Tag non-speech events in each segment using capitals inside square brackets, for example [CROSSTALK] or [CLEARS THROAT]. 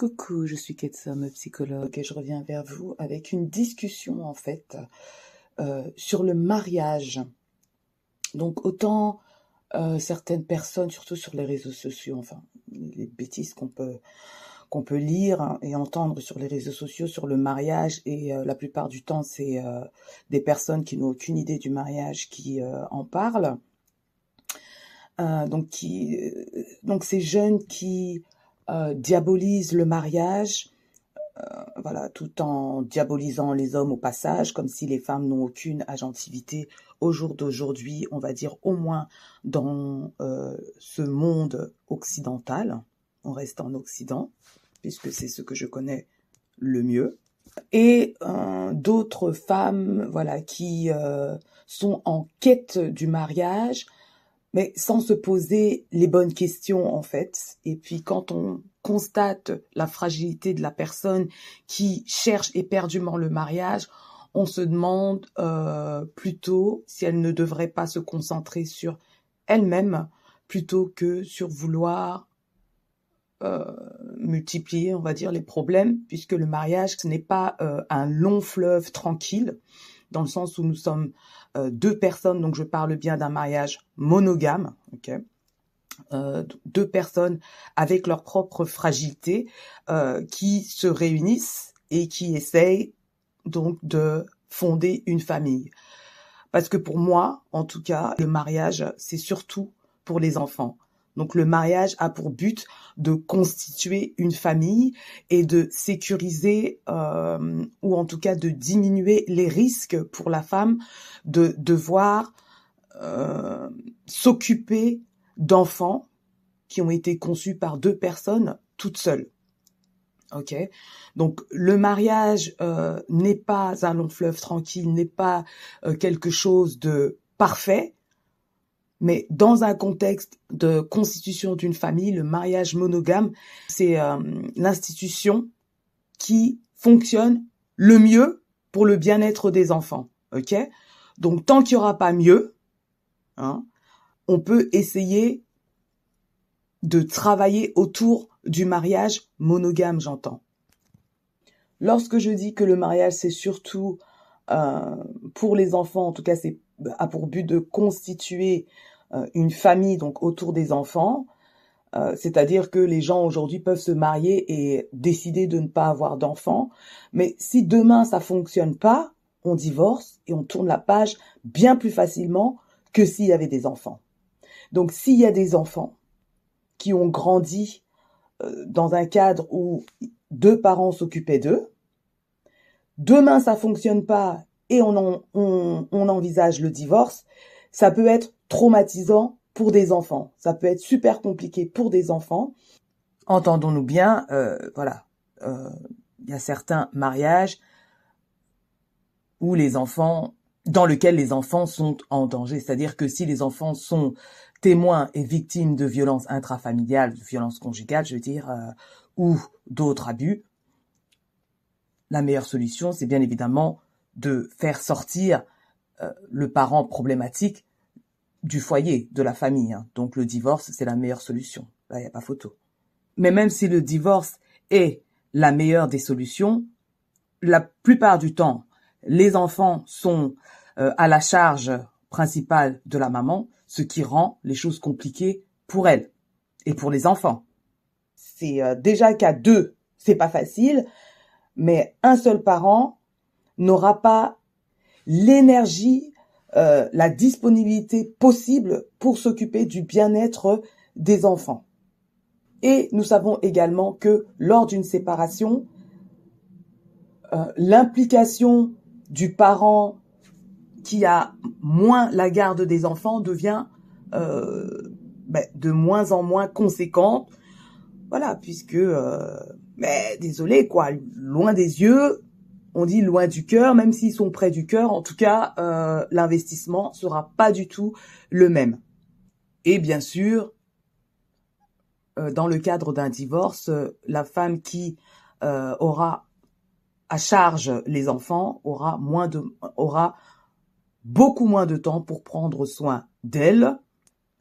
Coucou, je suis Ketsom, psychologue, et je reviens vers vous avec une discussion en fait euh, sur le mariage. Donc autant euh, certaines personnes, surtout sur les réseaux sociaux, enfin les bêtises qu'on peut qu'on peut lire et entendre sur les réseaux sociaux sur le mariage et euh, la plupart du temps c'est des personnes qui n'ont aucune idée du mariage qui en parlent. donc qui donc ces jeunes qui euh, diabolise le mariage, euh, voilà, tout en diabolisant les hommes au passage, comme si les femmes n'ont aucune agentivité au jour d'aujourd'hui, on va dire au moins dans euh, ce monde occidental. On reste en Occident, puisque c'est ce que je connais le mieux. Et d'autres femmes, voilà, qui sont en quête du mariage, mais sans se poser les bonnes questions en fait. Et puis quand on constate la fragilité de la personne qui cherche éperdument le mariage, on se demande euh, plutôt si elle ne devrait pas se concentrer sur elle-même plutôt que sur vouloir euh, multiplier, on va dire, les problèmes, puisque le mariage, ce n'est pas euh, un long fleuve tranquille, dans le sens où nous sommes euh, deux personnes, donc je parle bien d'un mariage monogame, ok euh, deux personnes avec leur propre fragilité euh, qui se réunissent et qui essayent donc de fonder une famille. Parce que pour moi, en tout cas, le mariage, c'est surtout pour les enfants. Donc le mariage a pour but de constituer une famille et de sécuriser euh, ou en tout cas de diminuer les risques pour la femme de devoir euh, s'occuper d'enfants qui ont été conçus par deux personnes toutes seules. Ok, donc le mariage euh, n'est pas un long fleuve tranquille, n'est pas quelque chose de parfait, mais dans un contexte de constitution d'une famille, le mariage monogame, c'est euh, l'institution qui fonctionne le mieux pour le bien-être des enfants. Ok? Donc tant qu'il n'y aura pas mieux, hein, on peut essayer de travailler autour du mariage monogame, j'entends. Lorsque je dis que le mariage, c'est surtout euh, pour les enfants, en tout cas, c'est a pour but de constituer euh, une famille donc autour des enfants. Euh, c'est-à-dire que les gens aujourd'hui peuvent se marier et décider de ne pas avoir d'enfants. Mais si demain ça fonctionne pas, on divorce et on tourne la page bien plus facilement que s'il y avait des enfants. Donc s'il y a des enfants qui ont grandi euh, dans un cadre où deux parents s'occupaient d'eux, demain ça fonctionne pas et on, on envisage le divorce, ça peut être traumatisant pour des enfants. Ça peut être super compliqué pour des enfants. Entendons-nous bien, euh, voilà, euh, il y a certains mariages où les enfants, dans lesquels les enfants sont en danger. C'est-à-dire que si les enfants sont témoins et victimes de violences intrafamiliales, de violences conjugales, je veux dire, euh, ou d'autres abus, la meilleure solution, c'est bien évidemment de faire sortir le parent problématique du foyer, de la famille. Hein. Donc le divorce, c'est la meilleure solution. Là, il n'y a pas photo. Mais même si le divorce est la meilleure des solutions, la plupart du temps, les enfants sont euh, à la charge principale de la maman, ce qui rend les choses compliquées pour elle et pour les enfants. C'est euh, déjà qu'à deux, c'est pas facile, mais un seul parent n'aura pas l'énergie euh, la disponibilité possible pour s'occuper du bien-être des enfants. Et nous savons également que lors d'une séparation, euh, l'implication du parent qui a moins la garde des enfants devient euh, ben, de moins en moins conséquente. Voilà, puisque, mais désolé quoi, loin des yeux, on dit loin du cœur, même s'ils sont près du cœur, en tout cas, euh, l'investissement sera pas du tout le même. Et bien sûr, euh, dans le cadre d'un divorce, la femme qui euh, aura à charge les enfants aura beaucoup moins de temps pour prendre soin d'elle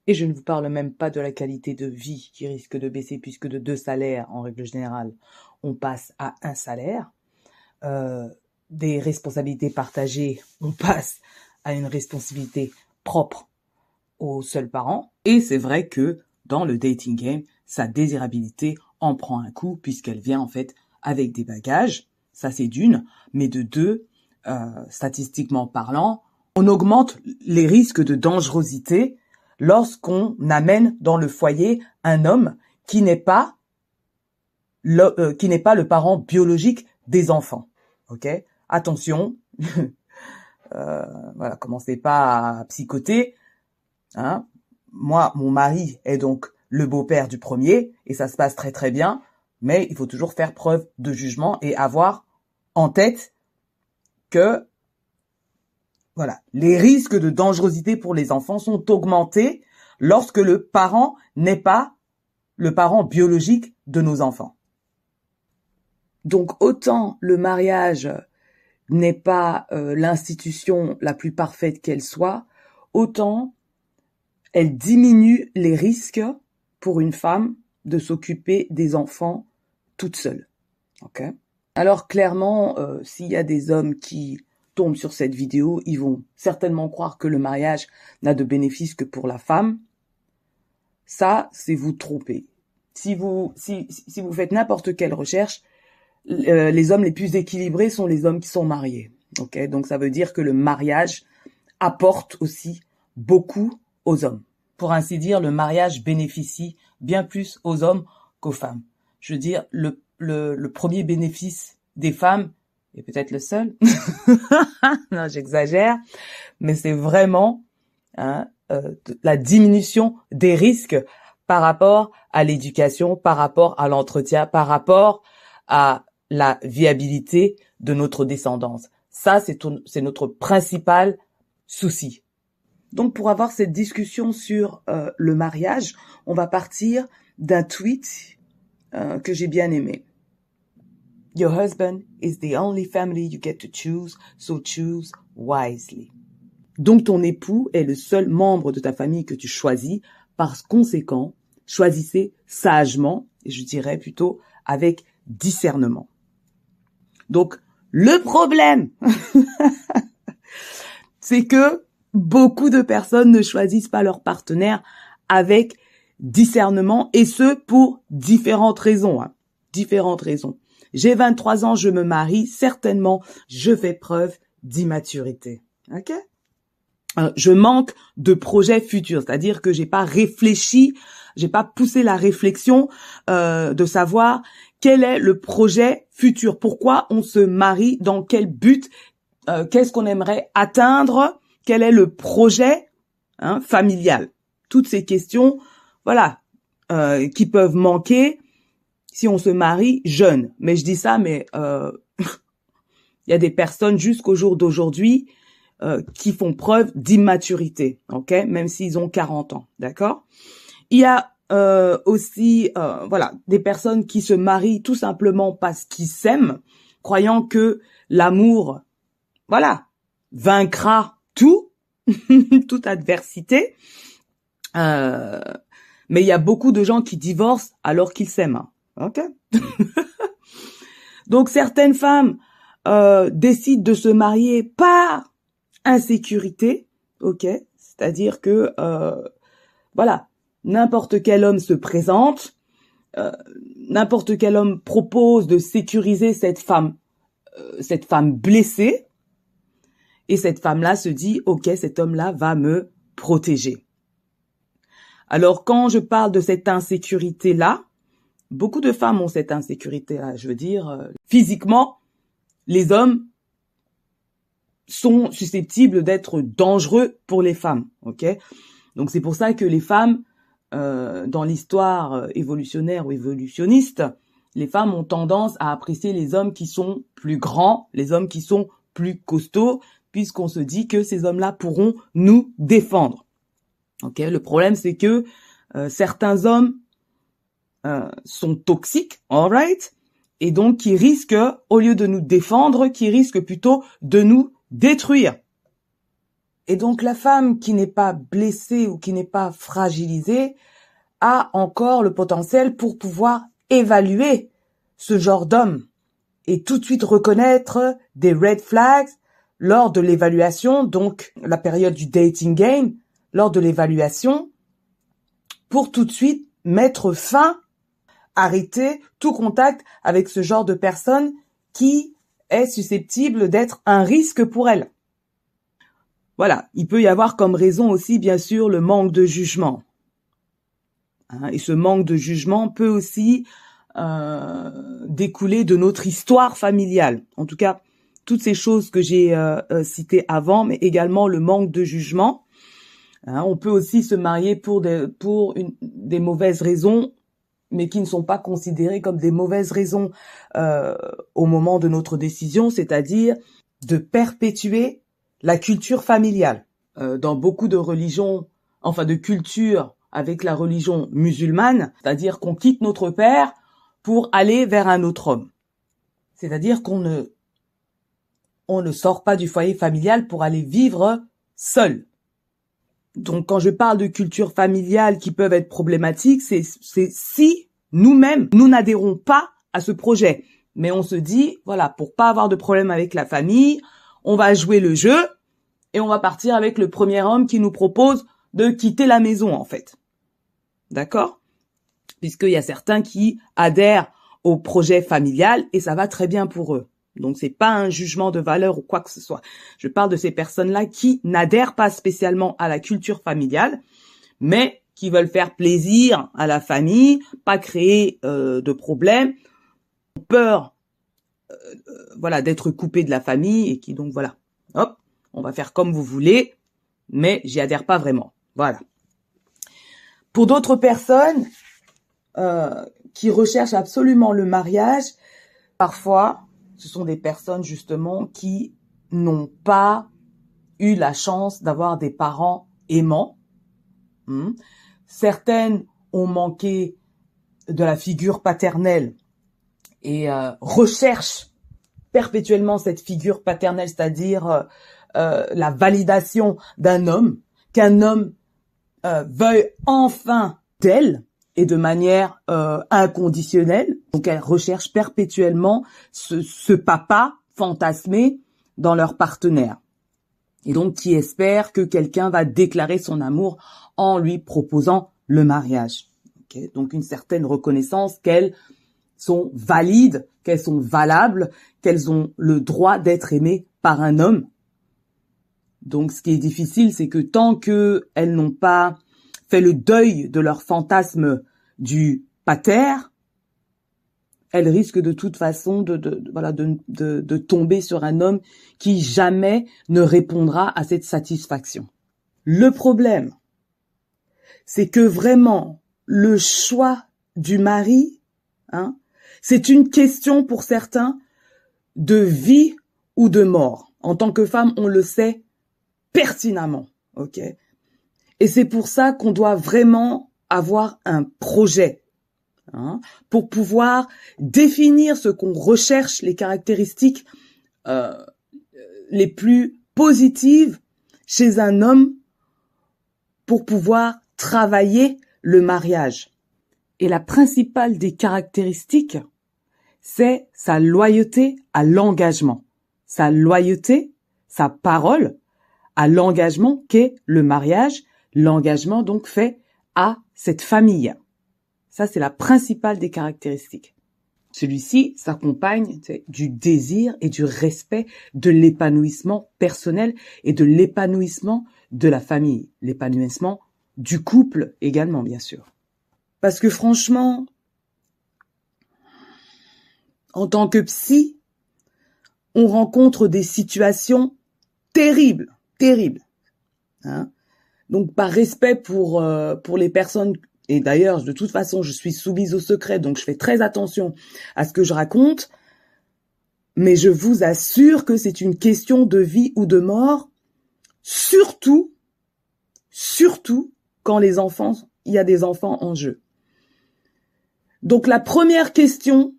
Et je ne vous parle même pas de la qualité de vie qui risque de baisser puisque de deux salaires, en règle générale, on passe à un salaire. Euh, des responsabilités partagées, on passe à une responsabilité propre aux seuls parents. Et c'est vrai que dans le dating game, sa désirabilité en prend un coup puisqu'elle vient en fait avec des bagages. Ça c'est d'une, mais de deux, euh, statistiquement parlant, on augmente les risques de dangerosité lorsqu'on amène dans le foyer un homme qui n'est pas le, euh, qui n'est pas le parent biologique des enfants. Ok? Attention, [LAUGHS] euh, voilà, commencez pas à psychoter. Hein Moi, mon mari est donc le beau-père du premier et ça se passe très très bien, mais il faut toujours faire preuve de jugement et avoir en tête que voilà, les risques de dangerosité pour les enfants sont augmentés lorsque le parent n'est pas le parent biologique de nos enfants. Donc autant le mariage n'est pas euh, l'institution la plus parfaite qu'elle soit, autant elle diminue les risques pour une femme de s'occuper des enfants toute seule. Ok? Alors clairement, euh, s'il y a des hommes qui tombent sur cette vidéo, ils vont certainement croire que le mariage n'a de bénéfice que pour la femme. Ça, c'est vous tromper. Si vous si, si vous faites n'importe quelle recherche, euh, les hommes les plus équilibrés sont les hommes qui sont mariés. Ok, donc ça veut dire que le mariage apporte aussi beaucoup aux hommes. Pour ainsi dire, le mariage bénéficie bien plus aux hommes qu'aux femmes. Je veux dire, le, le, le premier bénéfice des femmes, et peut-être le seul, [LAUGHS] non j'exagère, mais c'est vraiment hein, euh, la diminution des risques par rapport à l'éducation, par rapport à l'entretien, par rapport à la viabilité de notre descendance. Ça, c'est notre principal souci. Donc, pour avoir cette discussion sur euh, le mariage, on va partir d'un tweet euh, que j'ai bien aimé. Your husband is the only family you get to choose, so choose wisely. Donc, ton époux est le seul membre de ta famille que tu choisis. Par conséquent, choisissez sagement, et je dirais plutôt avec discernement. Donc, le problème, [LAUGHS] c'est que beaucoup de personnes ne choisissent pas leur partenaire avec discernement et ce pour différentes raisons. Hein. Différentes raisons. J'ai 23 ans, je me marie, certainement je fais preuve d'immaturité. OK? Euh, je manque de projets futurs, c'est-à-dire que j'ai pas réfléchi, j'ai pas poussé la réflexion euh, de savoir quel est le projet futur, pourquoi on se marie, dans quel but, euh, qu'est-ce qu'on aimerait atteindre, quel est le projet hein, familial? Toutes ces questions, voilà, euh, qui peuvent manquer si on se marie jeune. Mais je dis ça, mais euh, [LAUGHS] il y a des personnes jusqu'au jour d'aujourd'hui qui font preuve d'immaturité, ok, même s'ils ont 40 ans, d'accord? Il y a euh, aussi, euh, voilà, des personnes qui se marient tout simplement parce qu'ils s'aiment, croyant que l'amour, voilà, vaincra tout, [LAUGHS] toute adversité. Euh, mais il y a beaucoup de gens qui divorcent alors qu'ils s'aiment. Ok. [LAUGHS] Donc certaines femmes décident de se marier par insécurité. Ok. C'est-à-dire que voilà, n'importe quel homme se présente, euh, n'importe quel homme propose de sécuriser cette femme, euh, cette femme blessée, et cette femme-là se dit, ok, cet homme-là va me protéger. Alors quand je parle de cette insécurité-là, beaucoup de femmes ont cette insécurité-là. Je veux dire, euh, physiquement, les hommes sont susceptibles d'être dangereux pour les femmes. Ok, donc c'est pour ça que les femmes euh, dans l'histoire euh, évolutionnaire ou évolutionniste, les femmes ont tendance à apprécier les hommes qui sont plus grands, les hommes qui sont plus costauds, puisqu'on se dit que ces hommes-là pourront nous défendre. Le problème c'est que euh, certains hommes sont toxiques, alright, et donc qui risquent, au lieu de nous défendre, qui risquent plutôt de nous détruire. Et donc la femme qui n'est pas blessée ou qui n'est pas fragilisée a encore le potentiel pour pouvoir évaluer ce genre d'homme et tout de suite reconnaître des red flags lors de l'évaluation, donc la période du dating game, lors de l'évaluation, pour tout de suite mettre fin, arrêter tout contact avec ce genre de personne qui est susceptible d'être un risque pour elle. Voilà, il peut y avoir comme raison aussi bien sûr le manque de jugement. Hein, et ce manque de jugement peut aussi euh, découler de notre histoire familiale. En tout cas, toutes ces choses que j'ai euh, euh, citées avant, mais également le manque de jugement. Hein, on peut aussi se marier pour des, des mauvaises raisons, mais qui ne sont pas considérées comme des mauvaises raisons au moment de notre décision, c'est-à-dire de perpétuer la culture familiale. Euh, dans beaucoup de religions, enfin de cultures avec la religion musulmane, c'est-à-dire qu'on quitte notre père pour aller vers un autre homme. C'est-à-dire qu'on ne on ne sort pas du foyer familial pour aller vivre seul. Donc quand je parle de culture familiale qui peuvent être problématiques, c'est si nous-mêmes, nous n'adhérons pas à ce projet. Mais on se dit, voilà, pour pas avoir de problème avec la famille, on va jouer le jeu et on va partir avec le premier homme qui nous propose de quitter la maison, en fait. D'accord? Puisqu'il y a certains qui adhèrent au projet familial et ça va très bien pour eux. Donc c'est pas un jugement de valeur ou quoi que ce soit. Je parle de ces personnes-là qui n'adhèrent pas spécialement à la culture familiale, mais qui veulent faire plaisir à la famille, pas créer euh, de problèmes, peur, voilà, d'être coupé de la famille et qui donc voilà, hop, on va faire comme vous voulez, mais j'y adhère pas vraiment. Voilà. Pour d'autres personnes euh, qui recherchent absolument le mariage, parfois ce sont des personnes justement qui n'ont pas eu la chance d'avoir des parents aimants. Hmm. Certaines ont manqué de la figure paternelle et euh, recherchent perpétuellement cette figure paternelle, c'est-à-dire euh, euh, la validation d'un homme, qu'un homme veuille enfin d'elle et de manière euh, inconditionnelle. Donc elles recherchent perpétuellement ce, ce, papa fantasmé dans leur partenaire. Et donc qui espèrent que quelqu'un va déclarer son amour en lui proposant le mariage. donc une certaine reconnaissance qu'elles sont valides, qu'elles sont valables, qu'elles ont le droit d'être aimées par un homme. Donc ce qui est difficile, c'est que tant qu'elles n'ont pas fait le deuil de leur fantasme du pater, elle risque de toute façon de, de, de, de tomber sur un homme qui jamais ne répondra à cette satisfaction. Le problème, c'est que vraiment le choix du mari, hein, c'est une question pour certains de vie ou de mort. En tant que femme, on le sait pertinemment, ok? Et c'est pour ça qu'on doit vraiment avoir un projet hein, pour pouvoir définir ce qu'on recherche, les caractéristiques euh, les plus positives chez un homme pour pouvoir travailler le mariage. Et la principale des caractéristiques, c'est sa loyauté à l'engagement. Sa loyauté, sa parole à l'engagement qu'est le mariage. L'engagement donc fait à cette famille. Ça, c'est la principale des caractéristiques. Celui-ci s'accompagne du désir et du respect de l'épanouissement personnel et de l'épanouissement de la famille, l'épanouissement du couple également, bien sûr. Parce que franchement, en tant que psy, on rencontre des situations terribles, terribles. Hein donc par respect pour euh, pour les personnes et d'ailleurs de toute façon je suis soumise au secret donc je fais très attention à ce que je raconte mais je vous assure que c'est une question de vie ou de mort surtout surtout quand les enfants il y a des enfants en jeu. Donc la première question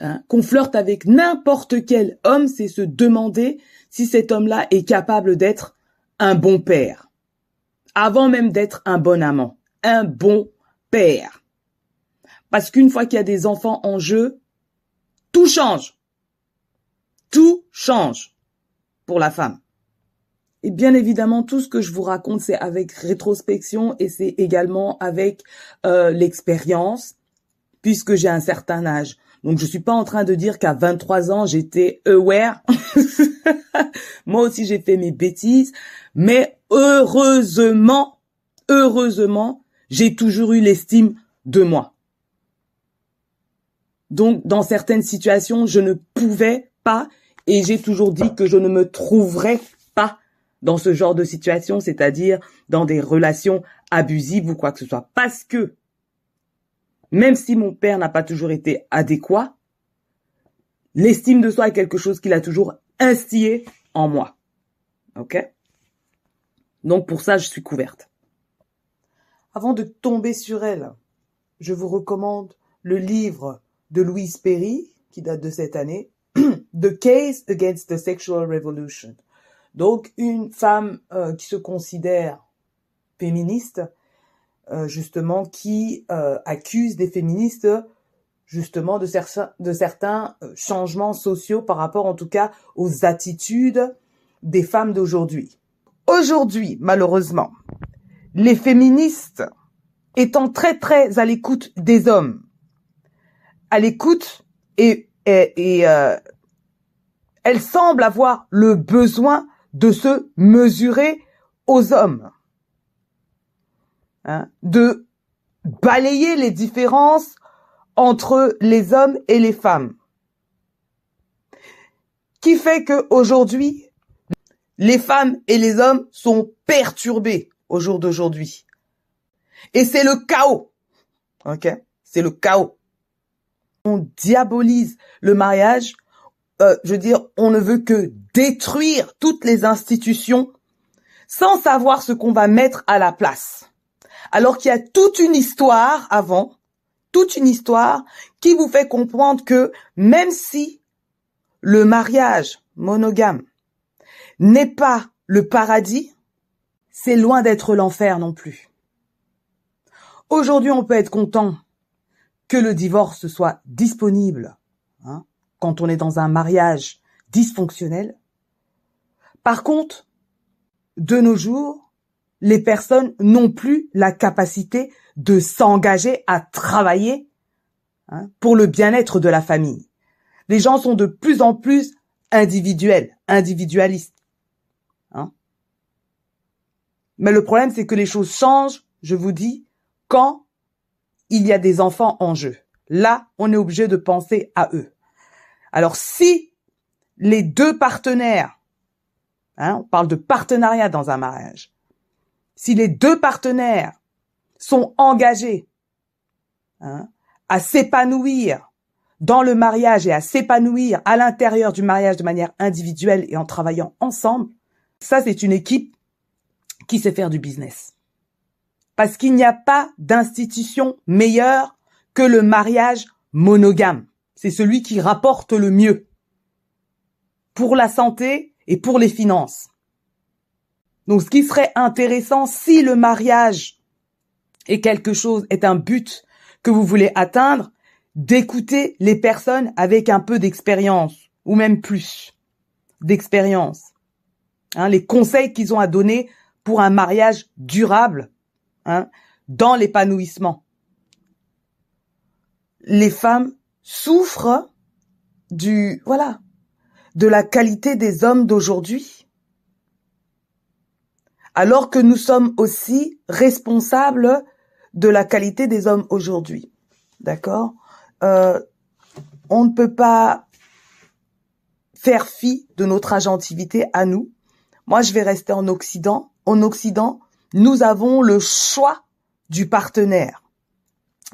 hein, qu'on flirte avec n'importe quel homme, c'est se demander si cet homme-là est capable d'être un bon père. Avant même d'être un bon amant. Un bon père. Parce qu'une fois qu'il y a des enfants en jeu, tout change. Tout change pour la femme. Et bien évidemment, tout ce que je vous raconte, c'est avec rétrospection et c'est également avec euh, l'expérience, puisque j'ai un certain âge. Donc je suis pas en train de dire qu'à 23 ans j'étais aware. [LAUGHS] Moi aussi j'ai fait mes bêtises, mais heureusement, heureusement, j'ai toujours eu l'estime de moi. Donc dans certaines situations, je ne pouvais pas et j'ai toujours dit que je ne me trouverais pas dans ce genre de situation, c'est-à-dire dans des relations abusives ou quoi que ce soit parce que même si mon père n'a pas toujours été adéquat, l'estime de soi est quelque chose qu'il a toujours instillé en moi. OK? Donc pour ça, je suis couverte. Avant de tomber sur elle, je vous recommande le livre de Louise Perry, qui date de cette année, [CLEARS THROAT] The Case Against the Sexual Revolution. Donc une femme euh, qui se considère féministe euh, justement qui euh, accuse des féministes justement de, certains, de certains euh, changements sociaux par rapport en tout cas aux attitudes des femmes d'aujourd'hui. Aujourd'hui, malheureusement, les féministes étant très très à l'écoute des hommes, à l'écoute et, et, et euh, elles semblent avoir le besoin de se mesurer aux hommes. Hein, de balayer les différences entre les hommes et les femmes. Qui fait que aujourd'hui, les femmes et les hommes sont perturbés au jour d'aujourd'hui. Et c'est le chaos. OK? C'est le chaos. On diabolise le mariage. Euh, je veux dire, on ne veut que détruire toutes les institutions sans savoir ce qu'on va mettre à la place alors qu'il y a toute une histoire avant, toute une histoire qui vous fait comprendre que même si le mariage monogame n'est pas le paradis, c'est loin d'être l'enfer non plus. Aujourd'hui, on peut être content que le divorce soit disponible hein, quand on est dans un mariage dysfonctionnel. Par contre, de nos jours, les personnes n'ont plus la capacité de s'engager à travailler hein, pour le bien-être de la famille. Les gens sont de plus en plus individuels, individualistes. Hein. Mais le problème, c'est que les choses changent, je vous dis, quand il y a des enfants en jeu. Là, on est obligé de penser à eux. Alors, si les deux partenaires, hein, on parle de partenariat dans un mariage, si les deux partenaires sont engagés hein, à s'épanouir dans le mariage et à s'épanouir à l'intérieur du mariage de manière individuelle et en travaillant ensemble, ça c'est une équipe qui sait faire du business. Parce qu'il n'y a pas d'institution meilleure que le mariage monogame. C'est celui qui rapporte le mieux pour la santé et pour les finances. Donc, ce qui serait intéressant si le mariage est quelque chose, est un but que vous voulez atteindre, d'écouter les personnes avec un peu d'expérience, ou même plus d'expérience. Hein, les conseils qu'ils ont à donner pour un mariage durable, hein, dans l'épanouissement. Les femmes souffrent du, voilà, de la qualité des hommes d'aujourd'hui alors que nous sommes aussi responsables de la qualité des hommes aujourd'hui. D'accord? Euh, On ne peut pas faire fi de notre agentivité à nous. Moi, je vais rester en Occident. En Occident, nous avons le choix du partenaire.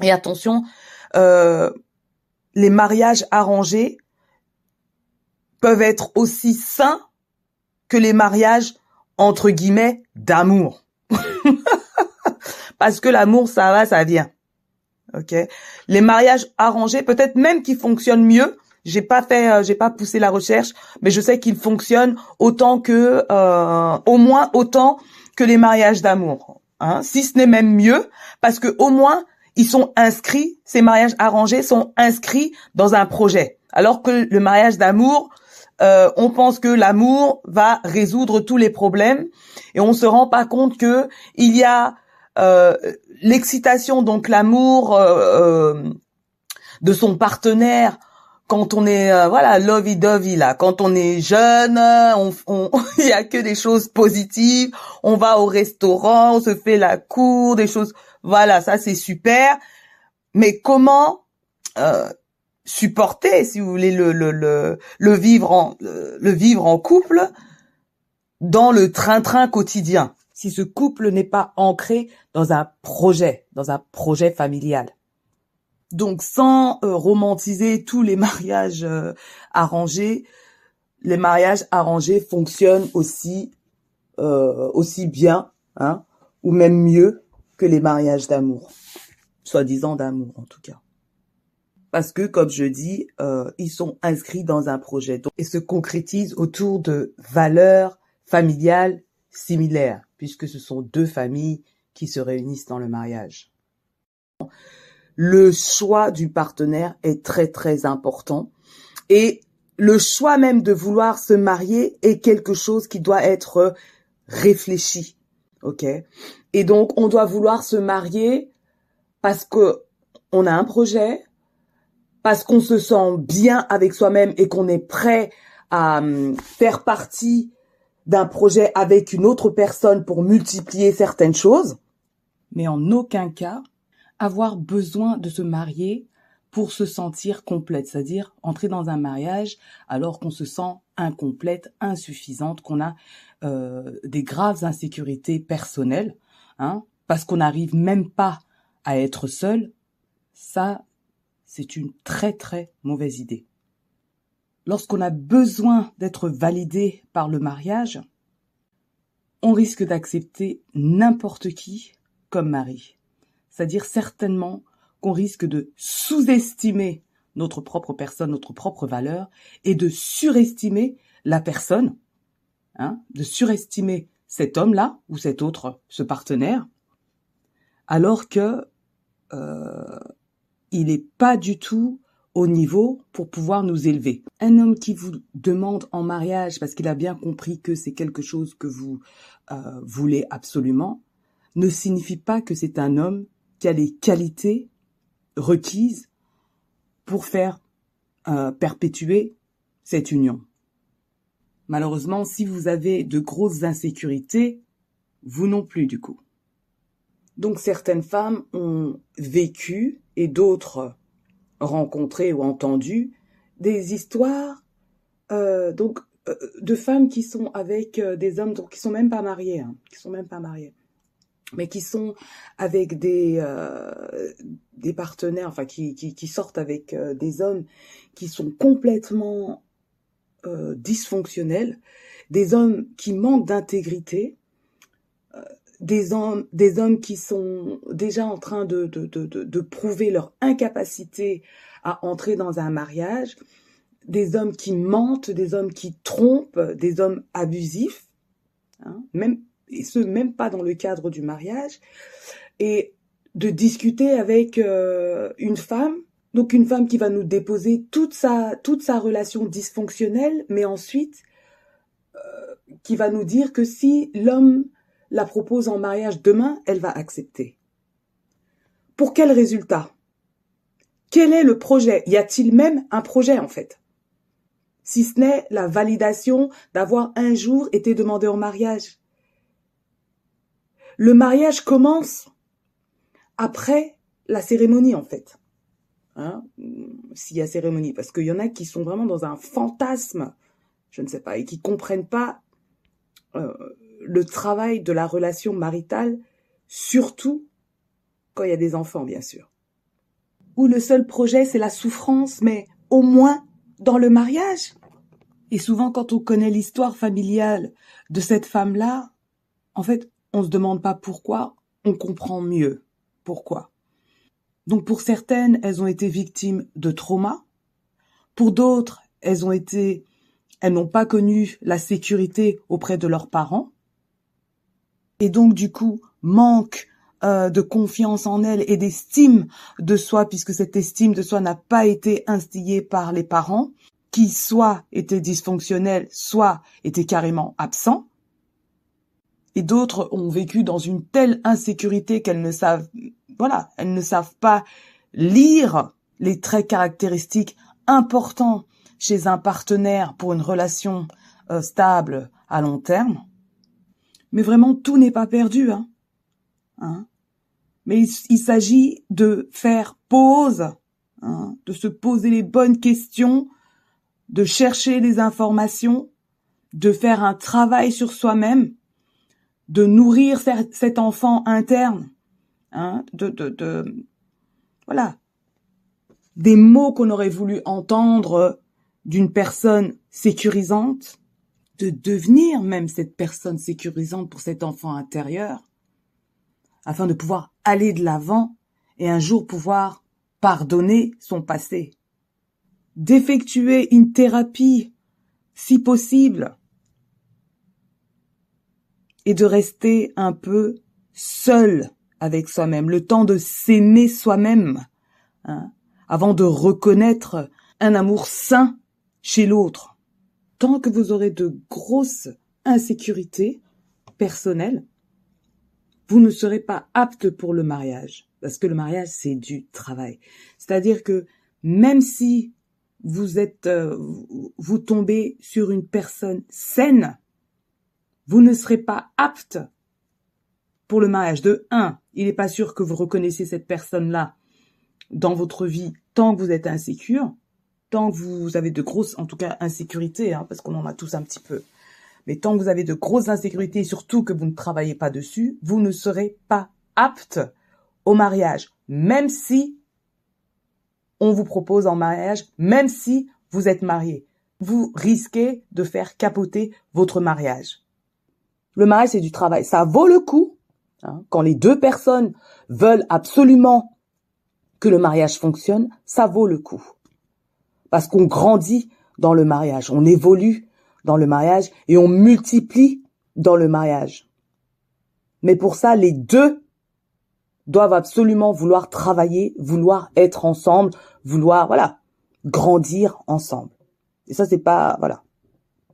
Et attention, euh, les mariages arrangés peuvent être aussi sains que les mariages entre guillemets, d'amour. [LAUGHS] Parce que l'amour, ça va, ça vient. Ok? Les mariages arrangés, peut-être même qui fonctionnent mieux, J'ai pas fait, euh, j'ai pas poussé la recherche, mais je sais qu'il fonctionne autant que, euh, au moins autant que les mariages d'amour, hein, si ce n'est même mieux, parce que au moins ils sont inscrits, ces mariages arrangés sont inscrits dans un projet, alors que le mariage d'amour, euh, on pense que l'amour va résoudre tous les problèmes et on se rend pas compte que il y a euh, l'excitation, donc l'amour euh, de son partenaire quand on est voilà lovey dovey là, quand on est jeune, on, [LAUGHS] il y a que des choses positives. On va au restaurant, on se fait la cour, des choses. Voilà, ça c'est super. Mais comment supporter, si vous voulez, le, vivre en couple dans le train-train quotidien. Si ce couple n'est pas ancré dans un projet, dans un projet familial. Donc, sans euh, romantiser tous les mariages euh, arrangés, les mariages arrangés fonctionnent aussi euh, bien, hein, ou même mieux que les mariages d'amour, soi-disant d'amour en tout cas parce que, comme je dis, euh, ils sont inscrits dans un projet et se concrétisent autour de valeurs familiales similaires, puisque ce sont deux familles qui se réunissent dans le mariage. Le choix du partenaire est très très important et le choix même de vouloir se marier est quelque chose qui doit être réfléchi. OK? Et donc on doit vouloir se marier parce que on a un projet, parce qu'on se sent bien avec soi-même et qu'on est prêt à hum, faire partie d'un projet avec une autre personne pour multiplier certaines choses, mais en aucun cas avoir besoin de se marier pour se sentir complète, c'est-à-dire entrer dans un mariage alors qu'on se sent incomplète, insuffisante, qu'on a euh, des graves insécurités personnelles, hein, parce qu'on n'arrive même pas à être seul, ça, c'est une très très mauvaise idée. Lorsqu'on a besoin d'être validé par le mariage, on risque d'accepter n'importe qui comme mari. C'est-à-dire certainement qu'on risque de sous-estimer notre propre personne, notre propre valeur, et de surestimer la personne, hein, de surestimer cet homme-là ou cet autre, ce partenaire, alors que euh, il n'est pas du tout au niveau pour pouvoir nous élever. Un homme qui vous demande en mariage parce qu'il a bien compris que c'est quelque chose que vous euh, voulez absolument, ne signifie pas que c'est un homme qui a les qualités requises pour faire euh, perpétuer cette union. Malheureusement, si vous avez de grosses insécurités, vous non plus du coup. Donc certaines femmes ont vécu et d'autres rencontré ou entendu des histoires euh, donc euh, de femmes qui sont avec euh, des hommes donc qui sont même pas mariés, hein, qui sont même pas mariés, mais qui sont avec des des partenaires, enfin qui, qui, qui sortent avec des hommes qui sont complètement dysfonctionnels, des hommes qui manquent d'intégrité, des hommes, des hommes qui sont déjà en train de, de, de, de, prouver leur incapacité à entrer dans un mariage, des hommes qui mentent, des hommes qui trompent, des hommes abusifs, hein, même, et ce, même pas dans le cadre du mariage, et de discuter avec euh, une femme, donc une femme qui va nous déposer toute sa, toute sa relation dysfonctionnelle, mais ensuite euh, qui va nous dire que si l'homme la propose en mariage demain, elle va accepter. Pour quel résultat? Quel est le projet? Y a-t-il même un projet en fait? Si ce n'est la validation d'avoir un jour été demandé en mariage. Le mariage commence après la cérémonie en fait. Hein? S'il y a cérémonie, parce qu'il y en a qui sont vraiment dans un fantasme, je ne sais pas, et qui comprennent pas euh, le travail de la relation maritale, surtout quand il y a des enfants, bien sûr. Où le seul projet, c'est la souffrance, mais au moins dans le mariage. Et souvent, quand on connaît l'histoire familiale de cette femme-là, en fait, on se demande pas pourquoi, on comprend mieux pourquoi. Donc pour certaines, elles ont été victimes de trauma. Pour d'autres, elles ont été, elles n'ont pas connu la sécurité auprès de leurs parents. Et donc, du coup, manque euh, de confiance en elles et d'estime de soi, puisque cette estime de soi n'a pas été instillée par les parents, qui soit étaient dysfonctionnels, soit étaient carrément absents. Et d'autres ont vécu dans une telle insécurité qu'elles ne savent, voilà, elles ne savent pas lire les traits caractéristiques importants chez un partenaire pour une relation euh, stable à long terme. Mais vraiment, tout n'est pas perdu. Hein. hein Mais il, s'agit de faire pause, hein, de se poser les bonnes questions, de chercher les informations, de faire un travail sur soi-même, de nourrir cet enfant interne, hein, de, de, de, voilà, des mots qu'on aurait voulu entendre d'une personne sécurisante, de devenir même cette personne sécurisante pour cet enfant intérieur, afin de pouvoir aller de l'avant et un jour pouvoir pardonner son passé, d'effectuer une thérapie si possible, et de rester un peu seul avec soi-même, le temps de s'aimer soi-même, hein, avant de reconnaître un amour sain chez l'autre. Tant que vous aurez de grosses insécurités personnelles, vous ne serez pas apte pour le mariage. Parce que le mariage, c'est du travail. C'est-à-dire que même si vous êtes, euh, vous tombez sur une personne saine, vous ne serez pas apte pour le mariage. De un, il n'est pas sûr que vous reconnaissez cette personne-là dans votre vie tant que vous êtes insécure, tant que vous avez de grosses, en tout cas, insécurités, hein, parce qu'on en a tous un petit peu. Mais tant que vous avez de grosses insécurités surtout que vous ne travaillez pas dessus, vous ne serez pas apte au mariage, même si on vous propose en mariage, même si vous êtes marié. Vous risquez de faire capoter votre mariage. Le mariage, c'est du travail. Ça vaut le coup hein, quand les deux personnes veulent absolument que le mariage fonctionne, ça vaut le coup. Parce qu'on grandit dans le mariage, on évolue dans le mariage et on multiplie dans le mariage. Mais pour ça, les deux doivent absolument vouloir travailler, vouloir être ensemble, vouloir, voilà, grandir ensemble. Et ça, c'est pas, voilà,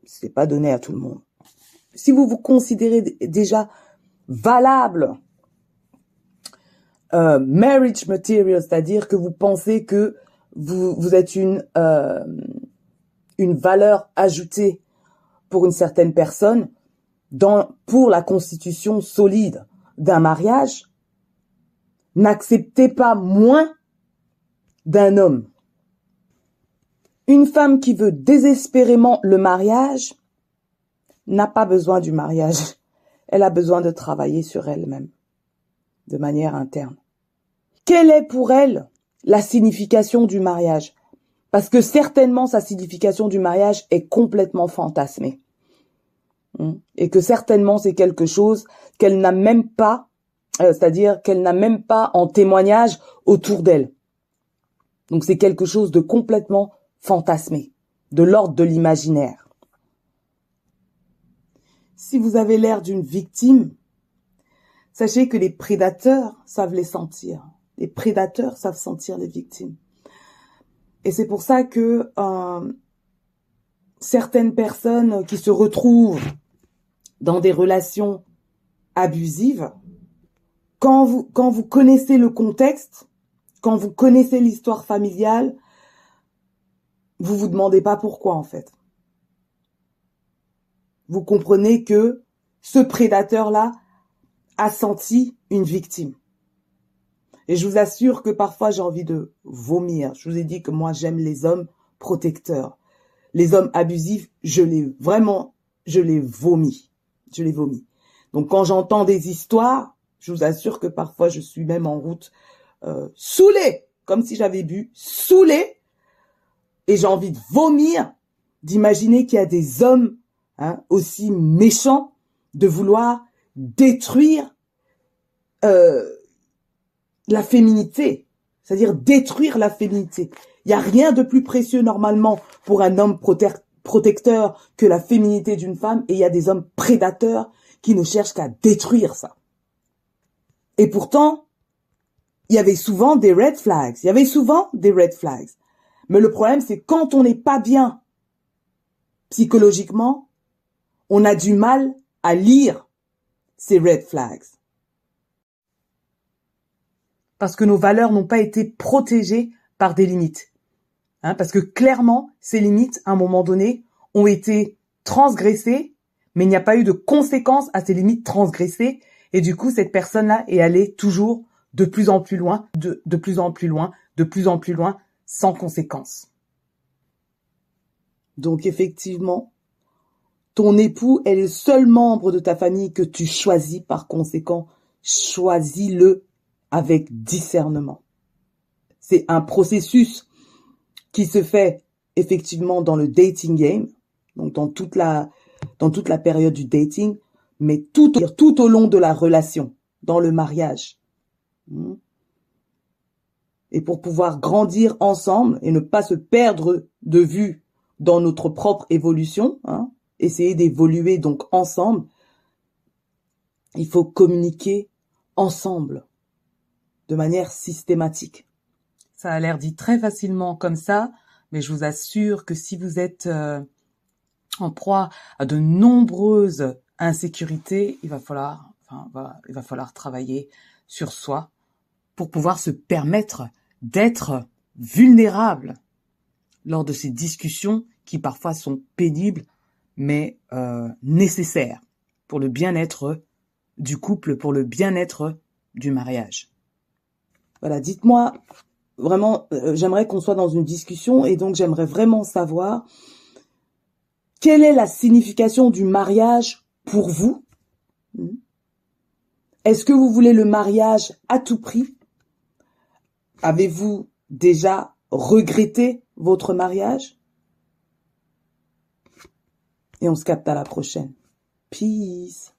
c'est pas donné à tout le monde. Si vous vous considérez déjà valable euh, marriage material, c'est-à-dire que vous pensez que vous, êtes une, euh, une valeur ajoutée pour une certaine personne dans, pour la constitution solide d'un mariage, n'acceptez pas moins d'un homme. Une femme qui veut désespérément le mariage n'a pas besoin du mariage. Elle a besoin de travailler sur elle-même de manière interne. Quelle est pour elle la signification du mariage Parce que certainement sa signification du mariage est complètement fantasmée. Hmm? Et que certainement c'est quelque chose qu'elle n'a même pas, euh, c'est-à-dire qu'elle n'a même pas en témoignage autour d'elle. Donc c'est quelque chose de complètement fantasmé, de l'ordre de l'imaginaire. Si vous avez l'air d'une victime, Sachez que les prédateurs savent les sentir. Les prédateurs savent sentir les victimes. Et c'est pour ça que euh, certaines personnes qui se retrouvent dans des relations abusives, quand vous, quand vous connaissez le contexte, quand vous connaissez l'histoire familiale, vous vous demandez pas pourquoi en fait. Vous comprenez que ce prédateur-là a senti une victime. Et je vous assure que parfois j'ai envie de vomir. Je vous ai dit que moi j'aime les hommes protecteurs. Les hommes abusifs, je les vraiment, je les vomis. Je les vomis. Donc quand j'entends des histoires, je vous assure que parfois je suis même en route euh, saoulée, comme si j'avais bu, saoulée, et j'ai envie de vomir, d'imaginer qu'il y a des hommes hein, aussi méchants, de vouloir détruire euh, la féminité. c'est-à-dire détruire la féminité. Il n'y a rien de plus précieux normalement pour un homme protecteur que la féminité d'une femme et il y a des hommes prédateurs qui ne cherchent qu'à détruire ça. Et pourtant, il y avait souvent des red flags. Il y avait souvent des red flags. Mais le problème, c'est quand on n'est pas bien psychologiquement, on a du mal à lire ces red flags. Parce que nos valeurs n'ont pas été protégées par des limites. Hein, parce que clairement, ces limites, à un moment donné, ont été transgressées, mais il n'y a pas eu de conséquences à ces limites transgressées. Et du coup, cette personne-là est allée toujours de plus en plus loin, de, de plus en plus loin, de plus en plus loin, sans conséquences. Donc effectivement, ton époux est le seul membre de ta famille que tu choisis, par conséquent, choisis-le avec discernement. C'est un processus qui se fait effectivement dans le dating game, donc dans toute la, dans toute la période du dating, mais tout, tout au long de la relation, dans le mariage. Hmm. Et pour pouvoir grandir ensemble et ne pas se perdre de vue dans notre propre évolution, hein, essayer d'évoluer donc ensemble, il faut communiquer ensemble de manière systématique. Ça a l'air dit très facilement comme ça, mais je vous assure que si vous êtes euh, en proie à de nombreuses insécurités, il va falloir, enfin, il va falloir travailler sur soi pour pouvoir se permettre d'être vulnérable lors de ces discussions qui parfois sont pénibles, mais euh, nécessaires pour le bien-être du couple, pour le bien-être du mariage. Voilà, dites-moi vraiment, euh, j'aimerais qu'on soit dans une discussion et donc j'aimerais vraiment savoir quelle est la signification du mariage pour vous? Est-ce que vous voulez le mariage à tout prix? Avez-vous déjà regretté votre mariage? Et on se capte à la prochaine. Peace.